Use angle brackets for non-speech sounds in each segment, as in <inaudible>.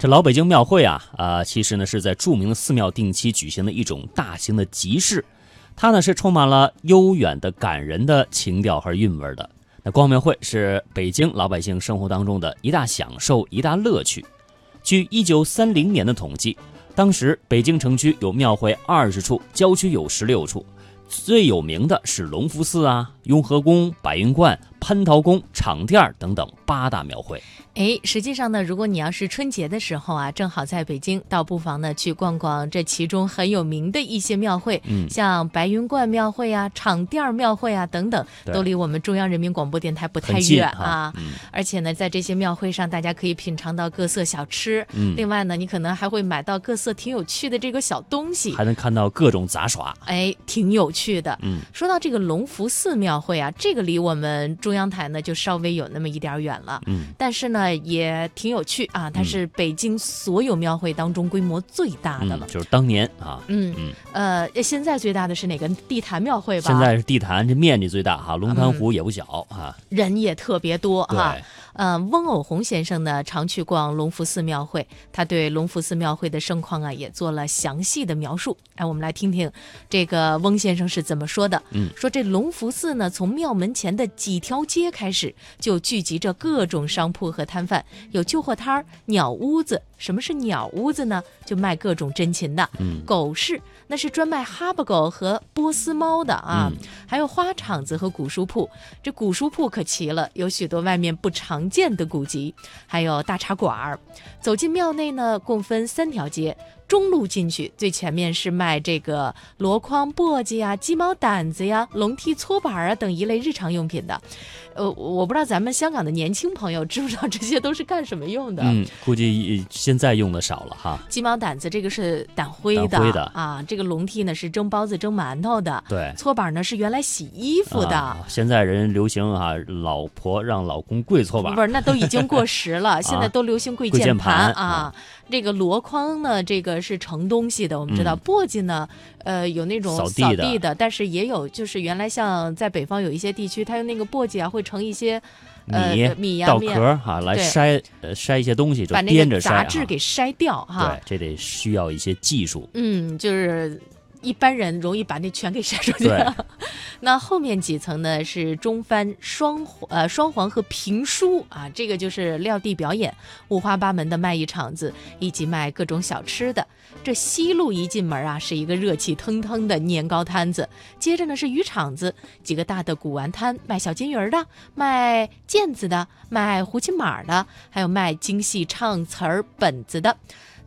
这老北京庙会啊，啊，其实呢是在著名的寺庙定期举行的一种大型的集市，它呢是充满了悠远的感人的情调和韵味的。那逛庙会是北京老百姓生活当中的一大享受、一大乐趣。据一九三零年的统计，当时北京城区有庙会二十处，郊区有十六处，最有名的是隆福寺啊、雍和宫、白云观。蟠桃宫、场店等等八大庙会。哎，实际上呢，如果你要是春节的时候啊，正好在北京，倒不妨呢去逛逛这其中很有名的一些庙会，嗯，像白云观庙会啊、场店庙会啊等等，都离我们中央人民广播电台不太远啊。而且呢，在这些庙会上，大家可以品尝到各色小吃。嗯，另外呢，你可能还会买到各色挺有趣的这个小东西，还能看到各种杂耍。哎，挺有趣的。嗯，说到这个龙福寺庙会啊，这个离我们。中央台呢就稍微有那么一点远了，嗯，但是呢也挺有趣啊。它是北京所有庙会当中规模最大的了，就是当年啊，嗯嗯，呃，现在最大的是哪个？地坛庙会吧？现在是地坛，这面积最大哈，龙潭湖也不小啊，人也特别多哈。呃，翁偶红先生呢常去逛隆福寺庙会，他对隆福寺庙会的盛况啊也做了详细的描述。哎，我们来听听这个翁先生是怎么说的。嗯，说这隆福寺呢，从庙门前的几条街开始，就聚集着各种商铺和摊贩，有旧货摊儿、鸟屋子。什么是鸟屋子呢？就卖各种珍禽的。嗯，狗市那是专卖哈巴狗和波斯猫的啊。还有花场子和古书铺，这古书铺可齐了，有许多外面不常建的古籍。还有大茶馆儿。走进庙内呢，共分三条街。中路进去，最前面是卖这个箩筐、簸箕呀、鸡毛掸子呀、笼屉、搓板啊等一类日常用品的。呃，我不知道咱们香港的年轻朋友知不知道这些都是干什么用的？嗯，估计现在用的少了哈。鸡毛掸子这个是掸灰的，灰的啊。这个笼屉呢是蒸包子、蒸馒头的。对。搓板呢是原来洗衣服的。现在人流行啊，老婆让老公跪搓板。不是，那都已经过时了。<laughs> 现在都流行跪键盘啊。这个箩筐呢，这个是盛东西的。我们知道簸箕呢，呃，有那种扫地的，但是也有就是原来像在北方有一些地区，它用那个簸箕啊，会盛一些米米呀、稻壳哈来筛筛一些东西，就那个杂质给筛掉哈。对，这得需要一些技术。嗯，就是。一般人容易把那全给筛出去了。那后面几层呢？是中翻双呃双簧和评书啊，这个就是撂地表演，五花八门的卖艺场子，以及卖各种小吃的。这西路一进门啊，是一个热气腾腾的年糕摊子，接着呢是鱼场子，几个大的古玩摊，卖小金鱼的，卖毽子的，卖胡琴马的，还有卖京戏唱词儿本子的。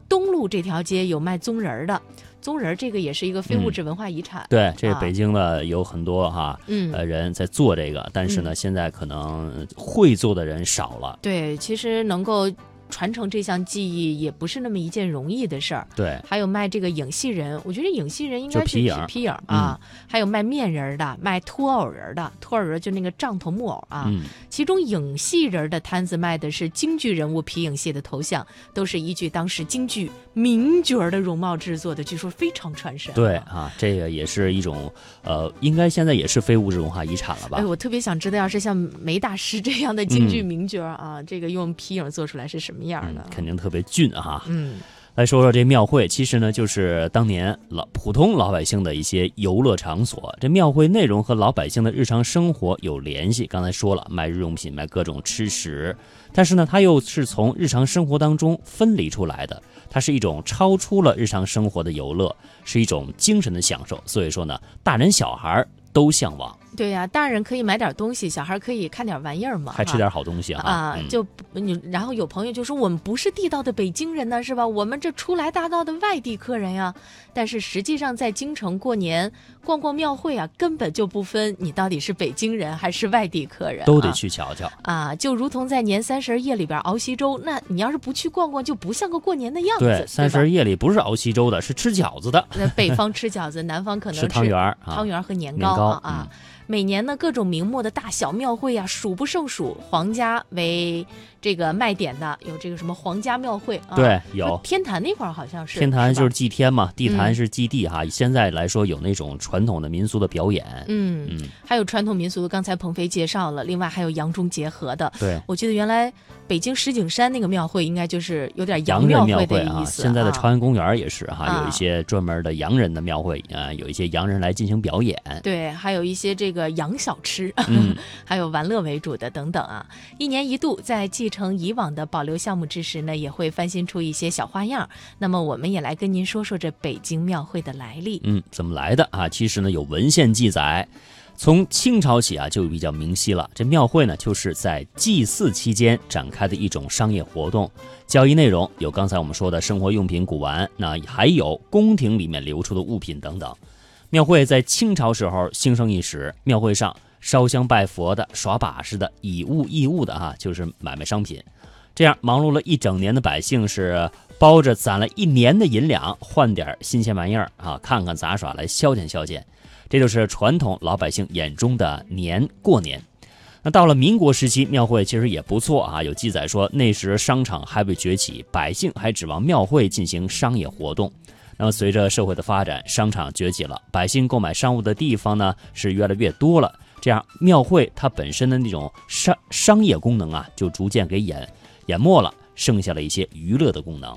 东路这条街有卖棕人儿的。宗人这个也是一个非物质文化遗产。对，这北京的有很多哈，嗯，呃，人在做这个，但是呢，现在可能会做的人少了。对，其实能够。传承这项技艺也不是那么一件容易的事儿。对，还有卖这个影戏人，我觉得影戏人应该是皮影皮影啊。还有卖面人的，卖托偶人的，托偶人就那个帐头木偶啊。嗯。其中影戏人的摊子卖的是京剧人物皮影戏的头像，都是依据当时京剧名角的容貌制作的，据说非常传神。对啊，这个也是一种呃，应该现在也是非物质文化遗产了吧？哎，我特别想知道，要是像梅大师这样的京剧名角啊，这个用皮影做出来是什么？样的肯定特别俊哈。嗯，来说说这庙会，其实呢就是当年老普通老百姓的一些游乐场所。这庙会内容和老百姓的日常生活有联系。刚才说了，卖日用品，卖各种吃食，但是呢，它又是从日常生活当中分离出来的。它是一种超出了日常生活的游乐，是一种精神的享受。所以说呢，大人小孩都向往。对呀，大人可以买点东西，小孩可以看点玩意儿嘛，还吃点好东西啊！啊就你，然后有朋友就说我们不是地道的北京人呢，是吧？我们这初来大道的外地客人呀。但是实际上在京城过年逛逛庙会啊，根本就不分你到底是北京人还是外地客人，都得去瞧瞧啊！就如同在年三十夜里边熬稀粥，那你要是不去逛逛，就不像个过年的样子。对，三十夜里不是熬稀粥的，是吃饺子的。那北方 <laughs> 吃饺子，南方可能吃汤圆汤圆和年糕啊。每年呢，各种名目的大小庙会啊，数不胜数。皇家为这个卖点的，有这个什么皇家庙会啊？对，有天坛那块儿好像是。天坛就是祭天嘛，地坛是祭地哈。现在来说有那种传统的民俗的表演，嗯嗯，还有传统民俗的，刚才鹏飞介绍了。另外还有洋中结合的。对，我记得原来北京石景山那个庙会应该就是有点洋人庙会。的意思。现在的啊朝阳公园也是哈，啊有一些专门的洋人的庙会啊，有一些洋人来进行表演。对，还有一些这个洋小吃，嗯 <laughs> 还有玩乐为主的等等啊。一年一度在继承以往的保留项目之时呢，也会翻新出一些小花样。那么我们也来跟您说说这北京庙会的来历。嗯，怎么来的啊？其实呢，有文献记载，从清朝起啊就比较明晰了。这庙会呢，就是在祭祀期间展开的一种商业活动，交易内容有刚才我们说的生活用品、古玩，那还有宫廷里面流出的物品等等。庙会在清朝时候兴盛一时，庙会上烧香拜佛的、耍把式的、以物易物的哈，就是买卖商品。这样忙碌了一整年的百姓是包着攒了一年的银两，换点新鲜玩意儿啊，看看杂耍来消遣消遣。这就是传统老百姓眼中的年过年。那到了民国时期，庙会其实也不错啊。有记载说，那时商场还未崛起，百姓还指望庙会进行商业活动。那么随着社会的发展，商场崛起了，百姓购买商务的地方呢是越来越多了。这样，庙会它本身的那种商商业功能啊，就逐渐给掩淹没了，剩下了一些娱乐的功能。